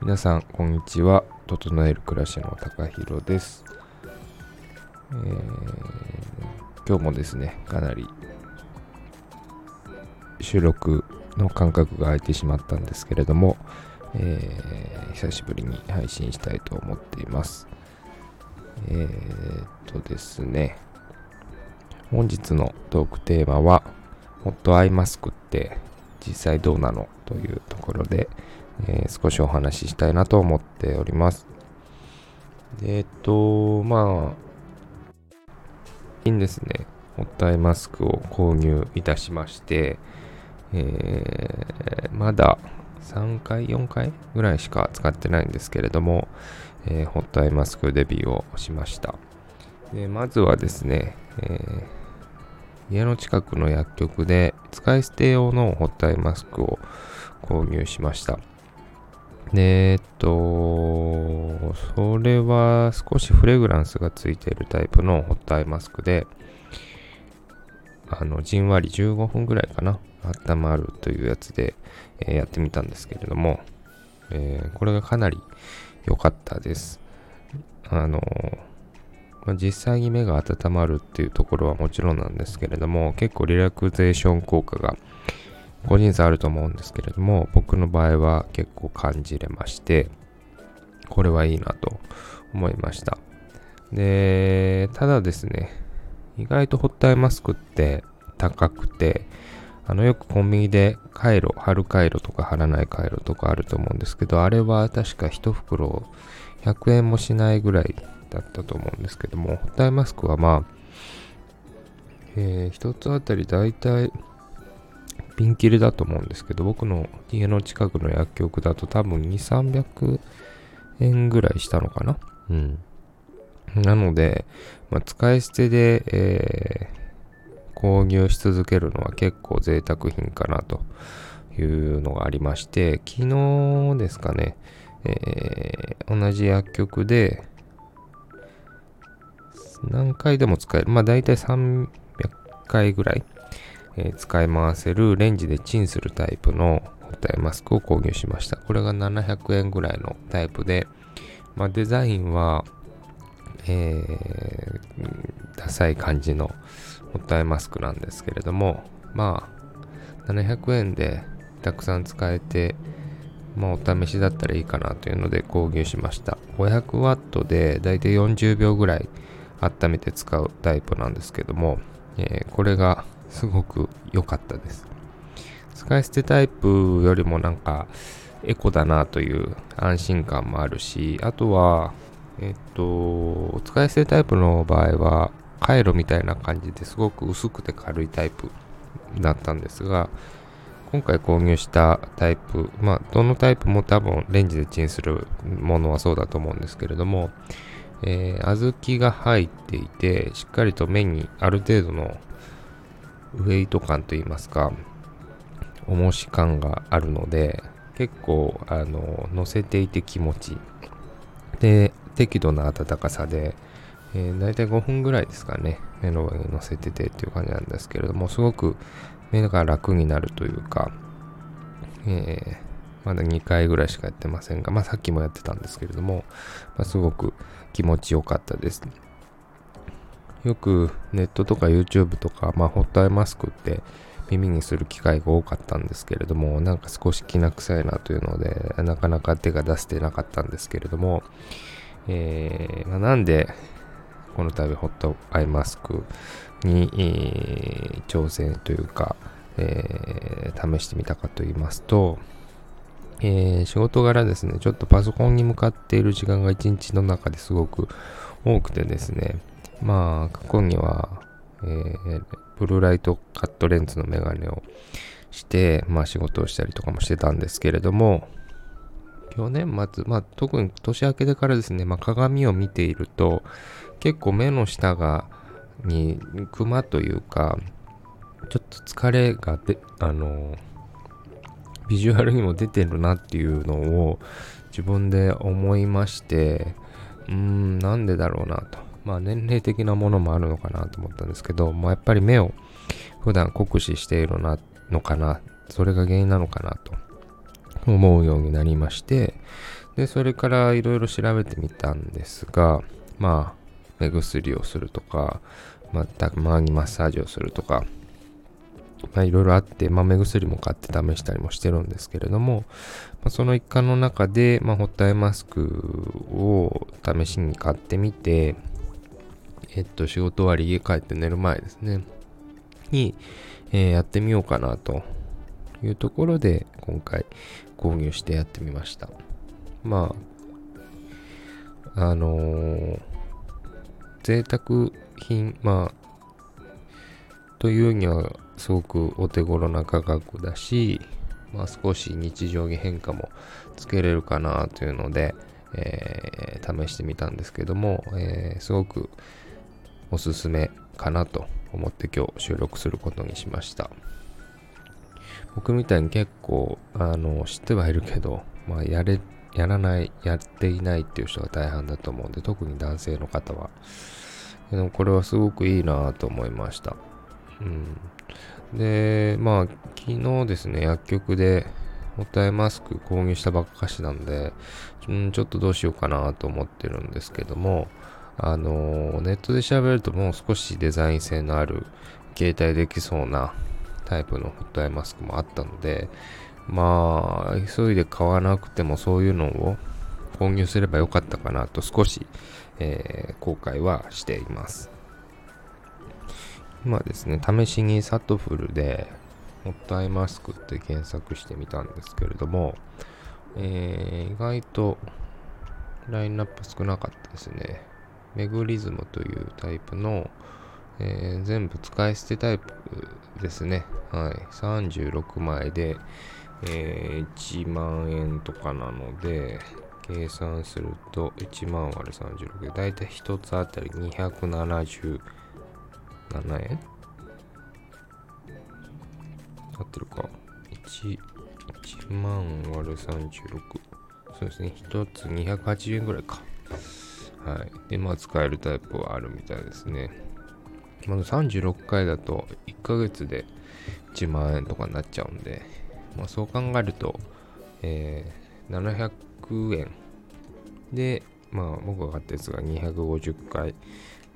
皆さんこんにちは。整える暮らしの高弘です、えー、今日もですねかなり収録の間隔が空いてしまったんですけれども、えー、久しぶりに配信したいと思っています。えー、っとですね本日のトークテーマはホットアイマスクって実際どうなのというところで、えー、少しお話ししたいなと思っております。えっと、まあ、いいんですね。ホットアイマスクを購入いたしまして、えー、まだ3回、4回ぐらいしか使ってないんですけれども、えー、ホットアイマスクデビューをしました。でまずはですね、えー、家の近くの薬局で使い捨て用のホットアイマスクを購入しました。で、えっと、それは少しフレグランスがついているタイプのホットアイマスクで、あの、じんわり15分ぐらいかな、温まるというやつで、えー、やってみたんですけれども、えー、これがかなり良かったです。あの、まあ、実際に目が温まるっていうところはもちろんなんですけれども、結構リラクゼーション効果が個人差あると思うんですけれども、僕の場合は結構感じれまして、これはいいなと思いました。で、ただですね、意外とホットアイマスクって高くて、あのよくコンビニでカイロ、貼るカイロとか貼らないカイロとかあると思うんですけど、あれは確か1袋100円もしないぐらいだったと思うんですけども、ホットアイマスクはまあ、えー、1つあたりだいたいピンキリだと思うんですけど、僕の家の近くの薬局だと多分2、300円ぐらいしたのかな。うん。なので、まあ、使い捨てで、えー、購入し続けるのは結構贅沢品かなというのがありまして、昨日ですかね、えー、同じ薬局で何回でも使える。まあ大体300回ぐらいえー、使い回せるレンジでチンするタイプのホットアイマスクを購入しました。これが700円ぐらいのタイプで、まあ、デザインは、えー、ダサい感じのホットアイマスクなんですけれども、まあ、700円でたくさん使えて、まあ、お試しだったらいいかなというので購入しました。500ワットでだいたい40秒ぐらい温めて使うタイプなんですけども、えー、これがすごく良かったです。使い捨てタイプよりもなんかエコだなという安心感もあるし、あとは、えっと、使い捨てタイプの場合は、カイロみたいな感じですごく薄くて軽いタイプだったんですが、今回購入したタイプ、まあ、どのタイプも多分レンジでチンするものはそうだと思うんですけれども、えー、小豆が入っていて、しっかりと目にある程度のウェイト感といいますか、重し感があるので、結構、あの、乗せていて気持ち。で、適度な暖かさで、えー、大体5分ぐらいですかね、目の上に乗せててっていう感じなんですけれども、すごく目が楽になるというか、えー、まだ2回ぐらいしかやってませんが、まあさっきもやってたんですけれども、まあ、すごく気持ちよかったです。よくネットとか YouTube とか、まあ、ホットアイマスクって耳にする機会が多かったんですけれども、なんか少しきな臭いなというので、なかなか手が出してなかったんですけれども、えー、まあ、なんでこの度ホットアイマスクに、えー、挑戦というか、えー、試してみたかと言いますと、えー、仕事柄ですね、ちょっとパソコンに向かっている時間が一日の中ですごく多くてですね、まあ、過去には、えー、ブルーライトカットレンズのメガネをして、まあ仕事をしたりとかもしてたんですけれども、去年末、まあ特に年明けてからですね、まあ鏡を見ていると、結構目の下が、に、クマというか、ちょっと疲れが、あの、ビジュアルにも出てるなっていうのを自分で思いまして、うーん、なんでだろうなと。まあ年齢的なものもあるのかなと思ったんですけど、まあ、やっぱり目を普段酷使しているなのかな、それが原因なのかなと思うようになりまして、で、それからいろいろ調べてみたんですが、まあ、目薬をするとか、またまにマッサージをするとか、まあ、いろいろあって、まあ、目薬も買って試したりもしてるんですけれども、まあ、その一環の中で、まあ、ホットアイマスクを試しに買ってみて、えっと、仕事終わり家帰って寝る前ですね、に、えー、やってみようかなというところで、今回購入してやってみました。まあ、あのー、贅沢品、まあ、というにはすごくお手頃な価格だし、まあ、少し日常に変化もつけれるかなというので、えー、試してみたんですけども、えー、すごくおすすめかなと思って今日収録することにしました。僕みたいに結構あの知ってはいるけど、まあ、やれやらないやっていないっていう人が大半だと思うんで特に男性の方は。でもこれはすごくいいなと思いました。うんで、まあ、昨日ですね、薬局で、ホットアイマスク購入したばっかしなんで、うん、ちょっとどうしようかなと思ってるんですけども、あの、ネットで調べるともう少しデザイン性のある、携帯できそうなタイプのホットアイマスクもあったので、まあ、急いで買わなくてもそういうのを購入すればよかったかなと少し、えー、後悔はしています。今ですね、試しにサトフルで、ホットアイマスクって検索してみたんですけれども、えー、意外とラインナップ少なかったですね。メグリズムというタイプの、えー、全部使い捨てタイプですね。はい。36枚で、えー、1万円とかなので、計算すると1万割る36で、だいたい1つあたり270 7円合ってるか。1, 1万割る36そうですね。1つ280円ぐらいか。はい。でまあ使えるタイプはあるみたいですね。まだ36回だと1ヶ月で1万円とかになっちゃうんで、まあ、そう考えると、えー、700円。で、まあ僕が買ったやつが250回。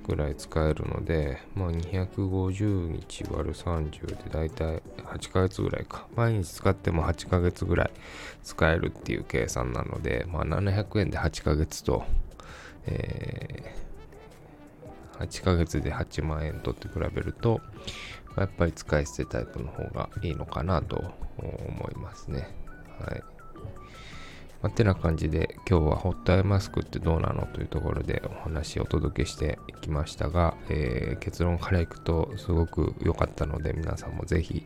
ぐらい使えるので、まあ、250日割る30でだいたい8ヶ月ぐらいか。毎日使っても8ヶ月ぐらい使えるっていう計算なので、まあ、700円で8ヶ月と、えー、8ヶ月で8万円とって比べると、やっぱり使い捨てタイプの方がいいのかなと思いますね。はい。まあ、てな感じで今日はホットアイマスクってどうなのというところでお話をお届けしていきましたが、えー、結論からいくとすごく良かったので皆さんもぜひ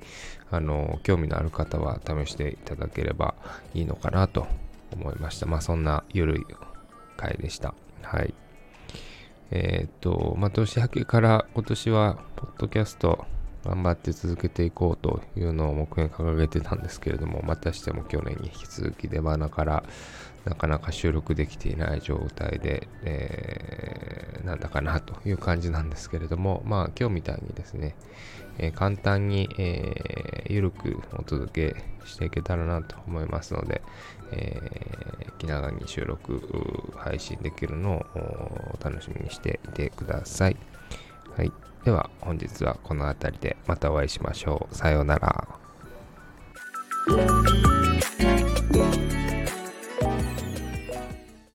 あの興味のある方は試していただければいいのかなと思いました。まあそんなゆるい回でした。はい。えー、っとまあ年明けから今年はポッドキャスト頑張って続けていこうというのを目標に掲げてたんですけれども、またしても去年に引き続き出花からなかなか収録できていない状態で、えー、なんだかなという感じなんですけれども、まあ今日みたいにですね、えー、簡単に、えー、ゆるくお届けしていけたらなと思いますので、えー、気長に収録配信できるのをお楽しみにしていてくださ。い。では本日はこの辺りでまたお会いしましょう。さようなら。